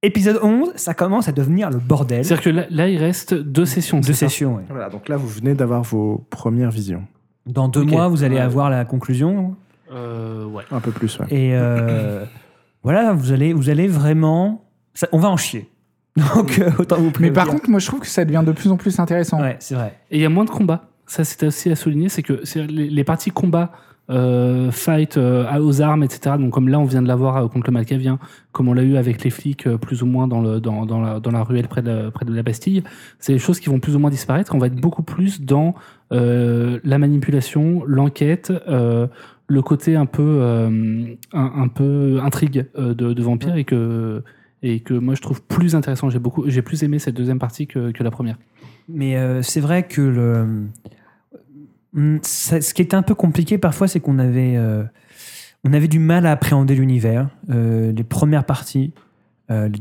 épisode 11, ça commence à devenir le bordel. C'est-à-dire que là, là, il reste deux sessions. Deux c'est ça sessions. ouais. Voilà, donc là vous venez d'avoir vos premières visions. Dans deux Ok. mois, vous allez Ouais. avoir la conclusion. Euh, ouais. Un peu plus, ouais. Et euh, voilà, vous allez, vous allez vraiment. Ça- on va en chier. Donc, euh, autant vous Mais par contre, moi, je trouve que ça devient de plus en plus intéressant. Ouais, c'est vrai. Et il y a moins de combats. Ça, c'est aussi à souligner, c'est que c'est les, les parties combat, euh, fight euh, aux armes, etc. Donc comme là, on vient de l'avoir euh, contre le Malcavien, comme on l'a eu avec les flics, euh, plus ou moins dans, le, dans, dans, la, dans la ruelle près de, la- près de la Bastille. C'est des choses qui vont plus ou moins disparaître. On va être beaucoup plus dans euh, la manipulation, l'enquête. euh, le côté un peu, euh, un, un peu intrigue euh, de, de vampire et que, et que moi je trouve plus intéressant. J'ai beaucoup, j'ai plus aimé cette deuxième partie que, que la première. Mais euh, c'est vrai que le. Ça- ce qui était un peu compliqué parfois, c'est qu'on avait, euh, on avait du mal à appréhender l'univers. Euh, les premières parties,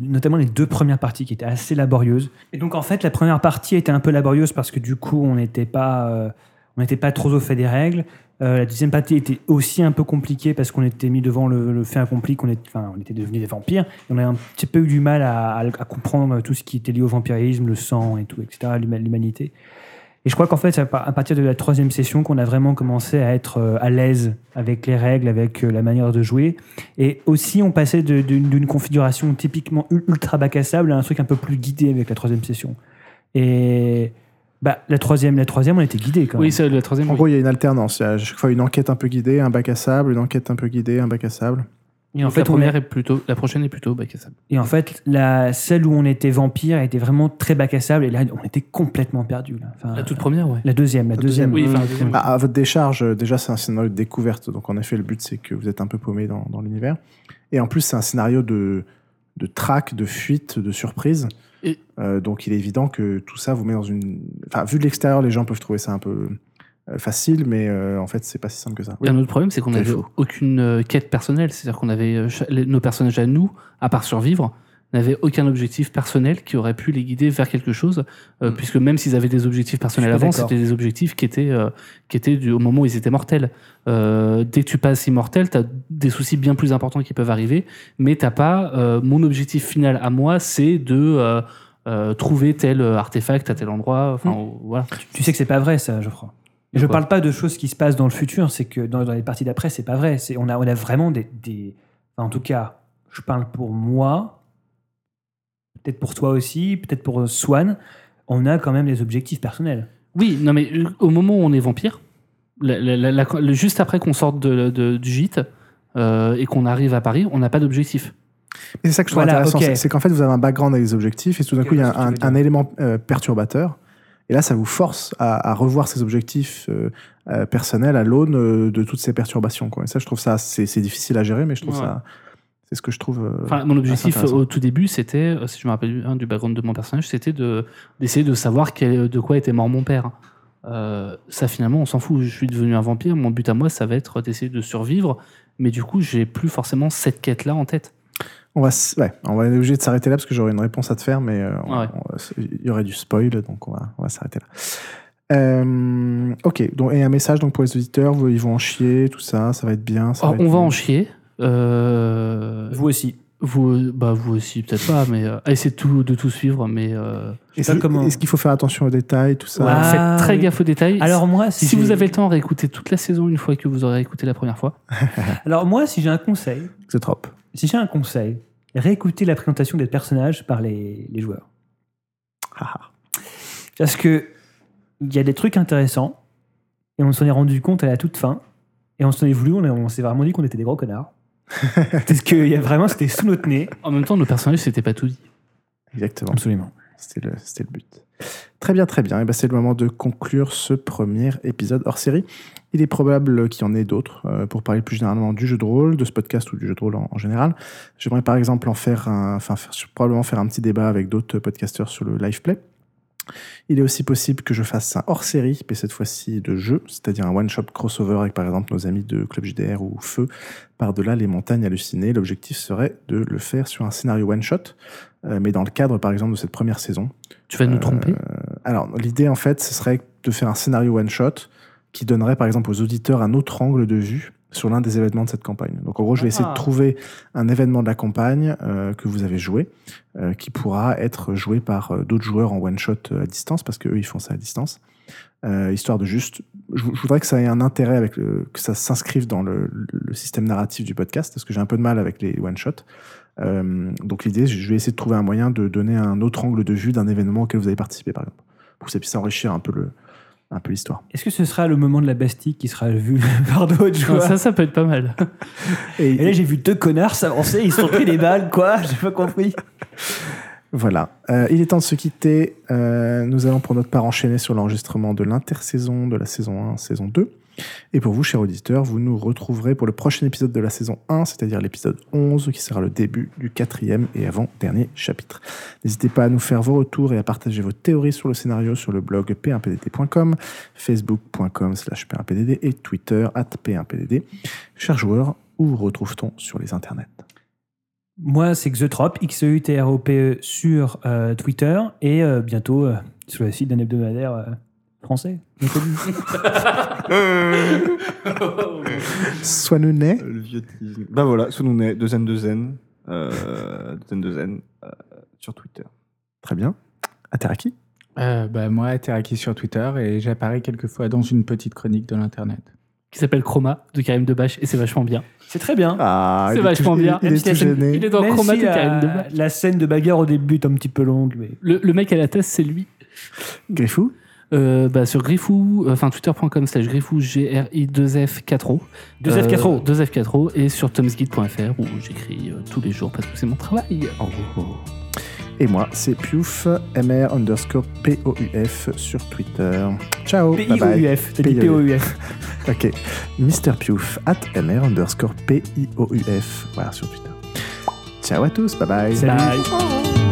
notamment les deux premières parties qui étaient assez laborieuses. Et donc en fait, la première partie était un peu laborieuse parce que du coup, on n'était pas. on n'était pas trop au fait des règles. Euh, la deuxième partie était aussi un peu compliquée parce qu'on était mis devant le, fait accompli qu'on enfin, on était devenus des vampires. On a un petit peu eu du mal à, à- comprendre tout ce qui était lié au vampirisme, le sang et tout, etc., l'huma- l'humanité. Et je crois qu'en fait, c'est à par- à partir de la troisième session qu'on a vraiment commencé à être euh, à l'aise avec les règles, avec euh, la manière de jouer. Et aussi, on passait d'une configuration typiquement ul- ultra bac à sable à un truc un peu plus guidé avec la troisième session. Et bah, la troisième, la troisième, on était guidé quand même. Oui, c'est la troisième. En oui. gros, il y a une alternance. Il y a à chaque fois une enquête un peu guidée, un bac à sable, une enquête un peu guidée, un bac à sable. Et en Donc fait, la on première est plutôt, la prochaine est plutôt bac à sable. Et en fait, la, celle où on était vampire était vraiment très bac à sable. Et là, on était complètement perdu. Là. Enfin, La toute première, ouais. La deuxième, la, La deuxième. deuxième, Oui, enfin, la deuxième. Bah, à votre décharge, euh, déjà, c'est un scénario de découverte. Donc, en effet, le but, c'est que vous êtes un peu paumé dans, dans l'univers. Et en plus, c'est un scénario de, de traque, de fuite, de surprise. Et- Euh, donc, il est évident que tout ça vous met dans une. Enfin, vu de l'extérieur, les gens peuvent trouver ça un peu euh, facile, mais euh, en fait, c'est pas si simple que ça. Un autre problème, c'est qu'on n'avait aucune quête personnelle. C'est-à-dire qu'on avait nos personnages à nous, à part survivre, n'avaient aucun objectif personnel qui aurait pu les guider vers quelque chose, euh, Mm. puisque même s'ils avaient des objectifs personnels Je avant, c'était des objectifs qui étaient, euh, qui étaient du, au moment où ils étaient mortels. Euh, dès que tu passes immortel, tu as des soucis bien plus importants qui peuvent arriver, mais t'as pas mon objectif final à moi, c'est de trouver tel artefact à tel endroit. Enfin, voilà. Tu sais que c'est pas vrai, ça, Geoffroy. Et je parle pas de choses qui se passent dans le futur, c'est que dans, dans les parties d'après, c'est pas vrai. On, a, on a vraiment des, en tout cas, je parle pour moi, peut-être pour toi aussi, peut-être pour Swan, on a quand même des objectifs personnels. Oui, non, mais euh, au moment où on est vampire, la- la- la- la- le- juste après qu'on sorte de- de- du gîte euh, et qu'on arrive à Paris, on n'a pas d'objectif. Et c'est ça que je trouve Voilà, intéressant, c'est- qu'en fait, vous avez un background avec des objectifs, et tout d'un coup, il y a un, élément euh, perturbateur. Et là, ça vous force à, à revoir ces objectifs euh, euh, personnels à l'aune euh, de toutes ces perturbations. Quoi. Et ça, je trouve ça, c'est c'est difficile à gérer, mais je trouve Ouais. ça, c'est ce que je trouve. euh, Enfin, mon objectif au tout début, c'était, euh, si je me rappelle bien du background de mon personnage, c'était de- d'essayer de, savoir quel- de quoi était mort mon père. Euh, ça, finalement, on s'en fout. Je suis devenu un vampire. Mon but à moi, ça va être d'essayer de survivre. Mais du coup, j'ai plus forcément cette quête-là en tête. On va, ouais, on va être obligé de s'arrêter là parce que j'aurais une réponse à te faire, mais euh, on- Ouais. on- il y aurait du spoil, donc on va, on va s'arrêter là. Euh, ok, donc, et un message donc pour les auditeurs, ils vont en chier, tout ça, ça va être bien. ça va on va en chier. Euh, Vous aussi. vous, bah, vous aussi, peut-être pas, mais euh, essayez de tout, de tout suivre. Mais euh, Est-ce qu'il comment- est-ce qu'il faut faire attention aux détails, tout ça Ouais. Ah, faites très oui. gaffe aux détails. Alors moi, si, si, vous avez le temps, réécoutez toute la saison une fois que vous aurez écouté la première fois. alors moi, si j'ai un conseil, C'est trop. si j'ai un conseil, réécoutez la présentation des personnages par les, les joueurs. Ah, Parce que il y a des trucs intéressants et on s'en est rendu compte à la toute fin et on s'en est voulu, on s'est vraiment dit qu'on était des gros connards. Parce que il y a vraiment, c'était sous notre nez. En même temps, nos personnages, c'était pas tout dit. Exactement. Absolument. C'était le, c'était le but. Très bien, très bien. Et ben, c'est le moment de conclure ce premier épisode hors série. Il est probable qu'il y en ait d'autres euh, pour parler plus généralement du jeu de rôle, de ce podcast ou du jeu de rôle en, en général. J'aimerais par exemple en faire un, enfin faire- probablement faire un petit débat avec d'autres podcasteurs sur le live play. Il est aussi possible que je fasse un hors série, mais cette fois-ci de jeu, c'est-à-dire un one-shot crossover avec par exemple nos amis de Club JDR ou Feu, par-delà les montagnes hallucinées. L'objectif serait de le faire sur un scénario one-shot, euh, mais dans le cadre par exemple de cette première saison. Tu vas nous Euh, tromper? Alors, l'idée, en fait, ce serait de faire un scénario one-shot qui donnerait, par exemple, aux auditeurs un autre angle de vue sur l'un des événements de cette campagne. Donc, en gros, je vais essayer Ah. de trouver un événement de la campagne euh, que vous avez joué, euh, qui pourra être joué par euh, d'autres joueurs en one-shot à distance, parce qu'eux, ils font ça à distance. Histoire de juste... Je, je voudrais que ça ait un intérêt, avec le- que ça s'inscrive dans le, le système narratif du podcast, parce que j'ai un peu de mal avec les one-shots. Donc l'idée, je vais essayer de trouver un moyen de donner un autre angle de vue d'un événement auquel vous avez participé, par exemple, pour que ça puisse enrichir un peu le, un peu l'histoire. Est-ce que ce sera le moment de la Bastille qui sera vu par d'autres Non, joueurs Ça, ça peut être pas mal. Et là, j'ai vu deux connards s'avancer, ils se sont pris des balles, quoi J'ai pas compris. Voilà. Euh, il est temps de se quitter. Euh, nous allons pour notre part enchaîner sur l'enregistrement de l'intersaison de la saison 1, saison 2. Et pour vous, chers auditeurs, vous nous retrouverez pour le prochain épisode de la saison 1, c'est-à-dire l'épisode 11, qui sera le début du quatrième et avant-dernier chapitre. N'hésitez pas à nous faire vos retours et à partager vos théories sur le scénario sur le blog p1pdd.com, facebook.com slash p1pdd et twitter at p1pdd. Chers joueurs, où vous retrouve-t-on sur les internets? Moi, c'est Xeutrop, X-E-U-T-R-O-P-E sur euh, Twitter et euh, bientôt sur le site d'un hebdomadaire euh, Français. Swanounet. Euh, Le vieux teasing. Bah voilà, Sunune, de Zen de Zen. Euh, de Zen de Zen. euh, sur Twitter. Très bien. Ateraki. Euh, bah, moi, Teraki sur Twitter et j'apparais quelquefois dans une petite chronique de l'internet. Qui s'appelle Chroma de Karim Debache et c'est vachement bien. C'est très bien. Ah, C'est vachement tout- bien. Il, est scène- gêné. Il est dans Même Chroma si de Karim la, Debache. la scène de bagarre au début est un petit peu longue, mais Le, le mec à la tête, c'est lui. Griffou. Euh, bah, sur Griffou, euh, enfin twitter.com slash Griffou, G-R-I-2-F-4-O. 2F4O. 2F4O et sur tomsguide.fr où j'écris euh, tous les jours parce que c'est mon travail. Et moi, c'est Piouf, MR underscore P-O-U-F sur Twitter. Ciao. Bye bye. P-I-O-U-F. T'as dit P-I-O-U-F. P-O-U-F. Ok. Mr. Piouf, at MR underscore P-I-O-U-F. Voilà, sur Twitter. Ciao à tous. Bye bye. Salut. Bye.